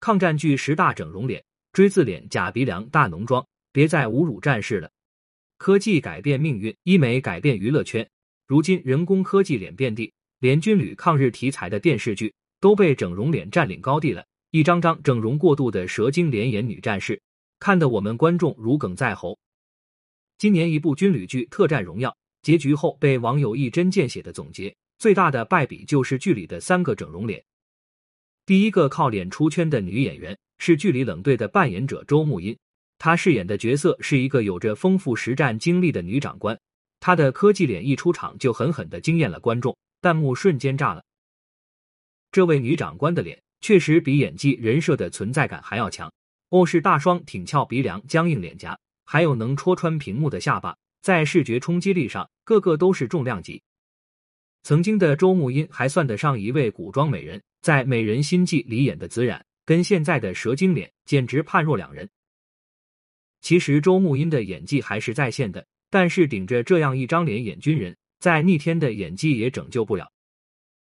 抗战剧十大整容脸，锥子脸、假鼻梁、大浓妆，别再侮辱战士了。科技改变命运，医美改变娱乐圈。如今人工科技脸遍地，连军旅抗日题材的电视剧都被整容脸占领高地了。一张张整容过度的蛇精脸眼女战士，看得我们观众如鲠在喉。今年一部军旅剧《特战荣耀》结局后，被网友一针见血的总结：最大的败笔就是剧里的三个整容脸。第一个靠脸出圈的女演员是剧里冷队的扮演者周慕音，她饰演的角色是一个有着丰富实战经历的女长官。她的科技脸一出场就狠狠的惊艳了观众，弹幕瞬间炸了。这位女长官的脸确实比演技人设的存在感还要强，欧式大双挺翘鼻梁、僵硬脸颊。还有能戳穿屏幕的下巴，在视觉冲击力上，个个都是重量级。曾经的周慕音还算得上一位古装美人，在《美人心计》里演的紫染，跟现在的蛇精脸简直判若两人。其实周慕音的演技还是在线的，但是顶着这样一张脸演军人，在逆天的演技也拯救不了。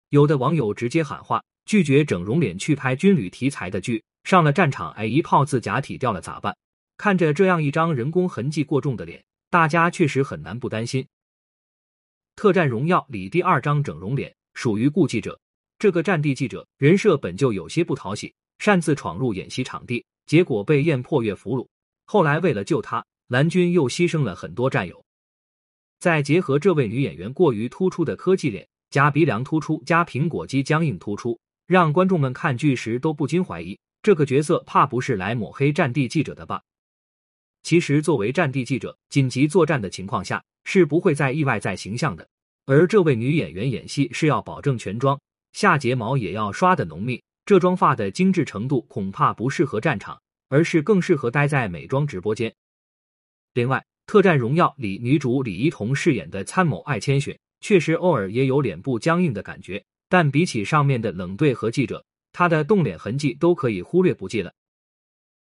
有的网友直接喊话，拒绝整容脸去拍军旅题材的剧，上了战场，哎，一炮自假体掉了咋办？看着这样一张人工痕迹过重的脸，大家确实很难不担心。《特战荣耀》里第二张整容脸属于顾记者，这个战地记者人设本就有些不讨喜，擅自闯入演习场地，结果被燕破月俘虏。后来为了救他，蓝军又牺牲了很多战友。再结合这位女演员过于突出的科技脸，加鼻梁突出，加苹果肌僵硬突出，让观众们看剧时都不禁怀疑，这个角色怕不是来抹黑战地记者的吧？其实，作为战地记者，紧急作战的情况下是不会再意外在形象的。而这位女演员演戏是要保证全妆，下睫毛也要刷的浓密，这妆发的精致程度恐怕不适合战场，而是更适合待在美妆直播间。另外，《特战荣耀》里女主李一桐饰演的参谋艾千雪，确实偶尔也有脸部僵硬的感觉，但比起上面的冷队和记者，她的动脸痕迹都可以忽略不计了。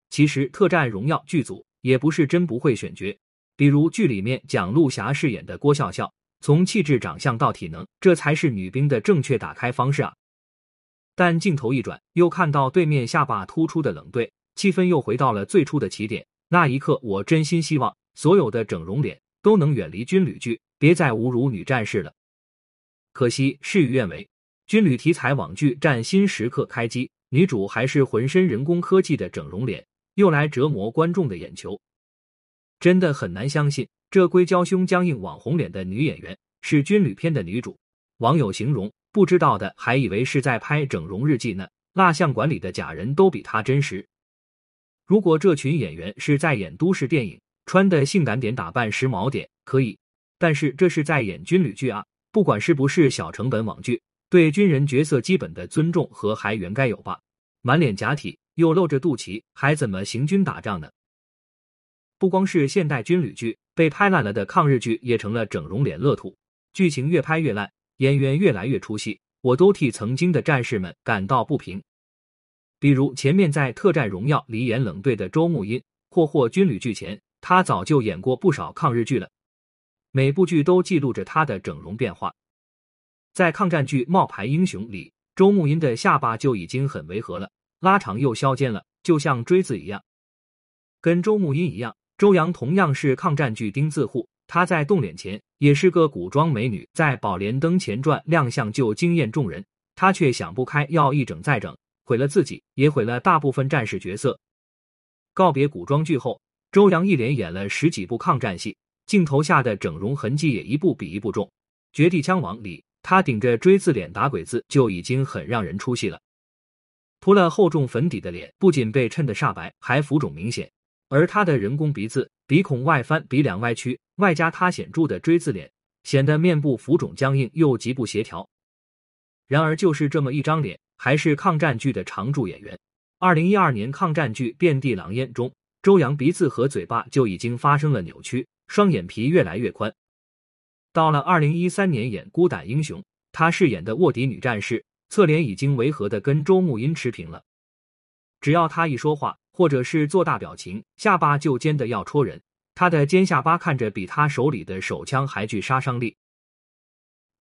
其实，《特战荣耀》剧组。也不是真不会选角，比如剧里面蒋璐霞饰演的郭笑笑，从气质、长相到体能，这才是女兵的正确打开方式啊！但镜头一转，又看到对面下巴突出的冷队，气氛又回到了最初的起点。那一刻，我真心希望所有的整容脸都能远离军旅剧，别再侮辱女战士了。可惜事与愿违，军旅题材网剧《战新时刻》开机，女主还是浑身人工科技的整容脸。又来折磨观众的眼球，真的很难相信，这硅胶胸、僵硬网红脸的女演员是军旅片的女主。网友形容，不知道的还以为是在拍整容日记呢。蜡像馆里的假人都比她真实。如果这群演员是在演都市电影，穿的性感点、打扮时髦点可以，但是这是在演军旅剧啊！不管是不是小成本网剧，对军人角色基本的尊重和还原该有吧？满脸假体。又露着肚脐，还怎么行军打仗呢？不光是现代军旅剧被拍烂了的抗日剧，也成了整容脸乐土。剧情越拍越烂，演员越来越出戏，我都替曾经的战士们感到不平。比如前面在《特战荣耀》里演冷队的周慕音，霍霍军旅剧前，他早就演过不少抗日剧了，每部剧都记录着他的整容变化。在抗战剧《冒牌英雄》里，周慕音的下巴就已经很违和了。拉长又削尖了，就像锥子一样。跟周慕音一样，周洋同样是抗战剧钉子户。她在动脸前也是个古装美女，在《宝莲灯前传》亮相就惊艳众人。她却想不开，要一整再整，毁了自己，也毁了大部分战士角色。告别古装剧后，周洋一连演了十几部抗战戏，镜头下的整容痕迹也一部比一部重。《绝地枪王》里，她顶着锥子脸打鬼子就已经很让人出戏了。涂了厚重粉底的脸，不仅被衬得煞白，还浮肿明显。而他的人工鼻子、鼻孔外翻、鼻梁歪曲，外加他显著的锥子脸，显得面部浮肿僵硬又极不协调。然而，就是这么一张脸，还是抗战剧的常驻演员。二零一二年抗战剧《遍地狼烟》中，周扬鼻子和嘴巴就已经发生了扭曲，双眼皮越来越宽。到了二零一三年演《孤胆英雄》，他饰演的卧底女战士。侧脸已经违和的跟周慕音持平了，只要他一说话或者是做大表情，下巴就尖的要戳人。他的尖下巴看着比他手里的手枪还具杀伤力。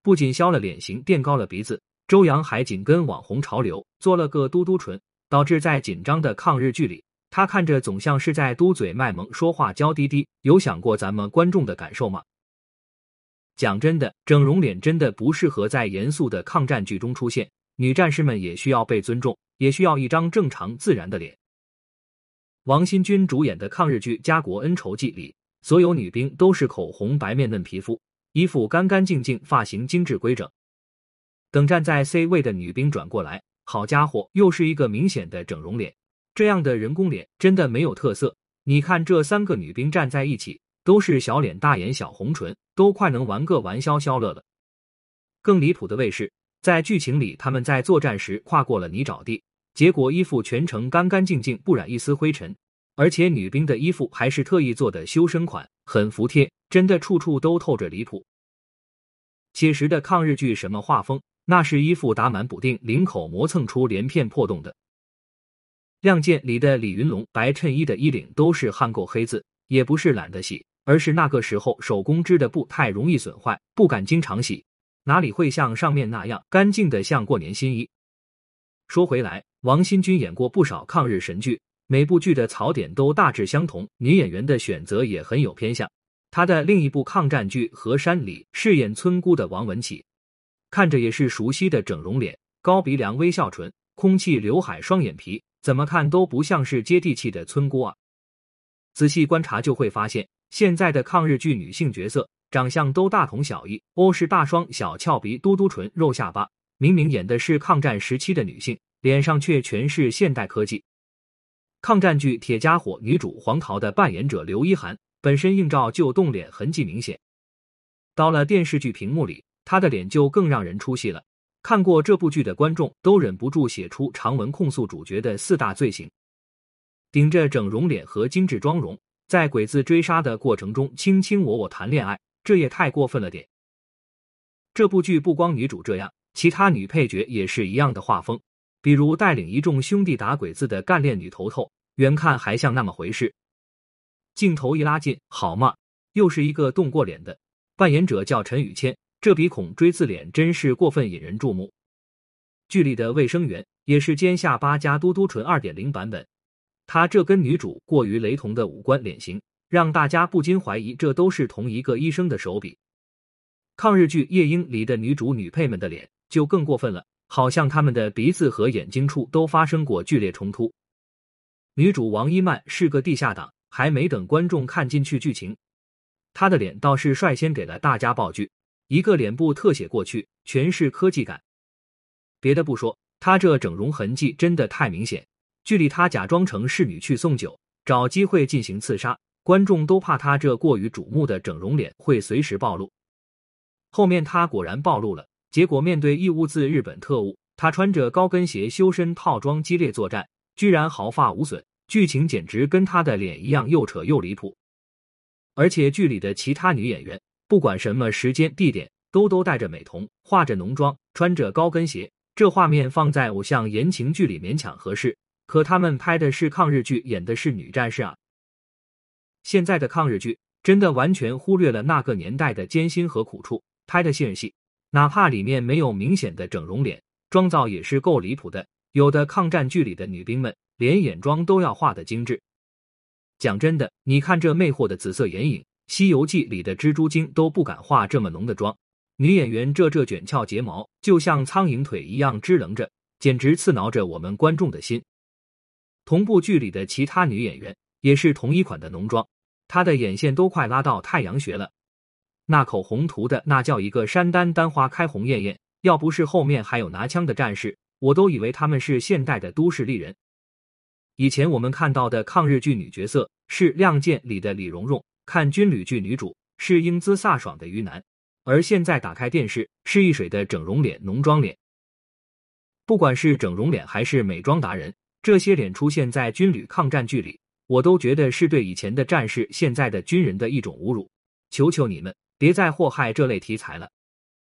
不仅削了脸型，垫高了鼻子，周洋还紧跟网红潮流，做了个嘟嘟唇，导致在紧张的抗日剧里，他看着总像是在嘟嘴卖萌，说话娇滴滴。有想过咱们观众的感受吗？讲真的，整容脸真的不适合在严肃的抗战剧中出现。女战士们也需要被尊重，也需要一张正常自然的脸。王新军主演的抗日剧《家国恩仇记》里，所有女兵都是口红白面嫩皮肤，衣服干干净净，发型精致规整。等站在 C 位的女兵转过来，好家伙，又是一个明显的整容脸。这样的人工脸真的没有特色。你看这三个女兵站在一起，都是小脸大眼小红唇，都快能玩个玩消消乐了。更离谱的位是。在剧情里，他们在作战时跨过了泥沼地，结果衣服全程干干净净，不染一丝灰尘。而且女兵的衣服还是特意做的修身款，很服帖，真的处处都透着离谱。写实的抗日剧什么画风？那是衣服打满补丁，领口磨蹭出连片破洞的。《亮剑》里的李云龙白衬衣的衣领都是焊够黑字，也不是懒得洗，而是那个时候手工织的布太容易损坏，不敢经常洗。哪里会像上面那样干净的像过年新衣？说回来，王新军演过不少抗日神剧，每部剧的槽点都大致相同，女演员的选择也很有偏向。他的另一部抗战剧《河山》里饰演村姑的王文启，看着也是熟悉的整容脸，高鼻梁、微笑唇、空气刘海、双眼皮，怎么看都不像是接地气的村姑啊！仔细观察就会发现，现在的抗日剧女性角色。长相都大同小异，哦，是大双、小翘鼻、嘟嘟唇、肉下巴。明明演的是抗战时期的女性，脸上却全是现代科技。抗战剧《铁家伙》女主黄桃的扮演者刘一涵，本身映照就冻脸痕迹明显，到了电视剧屏幕里，她的脸就更让人出戏了。看过这部剧的观众都忍不住写出长文控诉主角的四大罪行：顶着整容脸和精致妆容，在鬼子追杀的过程中卿卿我我谈恋爱。这也太过分了点。这部剧不光女主这样，其他女配角也是一样的画风。比如带领一众兄弟打鬼子的干练女头头，远看还像那么回事。镜头一拉近，好嘛，又是一个动过脸的扮演者，叫陈雨谦。这鼻孔锥子脸真是过分引人注目。剧里的卫生员也是尖下巴加嘟嘟唇二点零版本，他这跟女主过于雷同的五官脸型。让大家不禁怀疑，这都是同一个医生的手笔。抗日剧《夜莺》里的女主女配们的脸就更过分了，好像她们的鼻子和眼睛处都发生过剧烈冲突。女主王一曼是个地下党，还没等观众看进去剧情，她的脸倒是率先给了大家爆剧，一个脸部特写过去，全是科技感。别的不说，她这整容痕迹真的太明显。剧里她假装成侍女去送酒，找机会进行刺杀。观众都怕他这过于瞩目的整容脸会随时暴露，后面他果然暴露了。结果面对义乌自日本特务，他穿着高跟鞋修身套装激烈作战，居然毫发无损。剧情简直跟他的脸一样又扯又离谱。而且剧里的其他女演员，不管什么时间地点，都都戴着美瞳，化着浓妆，穿着高跟鞋，这画面放在偶像言情剧里勉强合适。可他们拍的是抗日剧，演的是女战士啊。现在的抗日剧真的完全忽略了那个年代的艰辛和苦处，拍的现戏，哪怕里面没有明显的整容脸，妆造也是够离谱的。有的抗战剧里的女兵们连眼妆都要画的精致。讲真的，你看这魅惑的紫色眼影，《西游记》里的蜘蛛精都不敢画这么浓的妆。女演员这这卷翘睫毛就像苍蝇腿一样支棱着，简直刺挠着我们观众的心。同部剧里的其他女演员也是同一款的浓妆。她的眼线都快拉到太阳穴了，那口红涂的那叫一个山丹丹花开红艳艳，要不是后面还有拿枪的战士，我都以为他们是现代的都市丽人。以前我们看到的抗日剧女角色是《亮剑》里的李蓉蓉，看军旅剧女主是英姿飒爽的于南，而现在打开电视是一水的整容脸、浓妆脸。不管是整容脸还是美妆达人，这些脸出现在军旅抗战剧里。我都觉得是对以前的战士、现在的军人的一种侮辱，求求你们别再祸害这类题材了。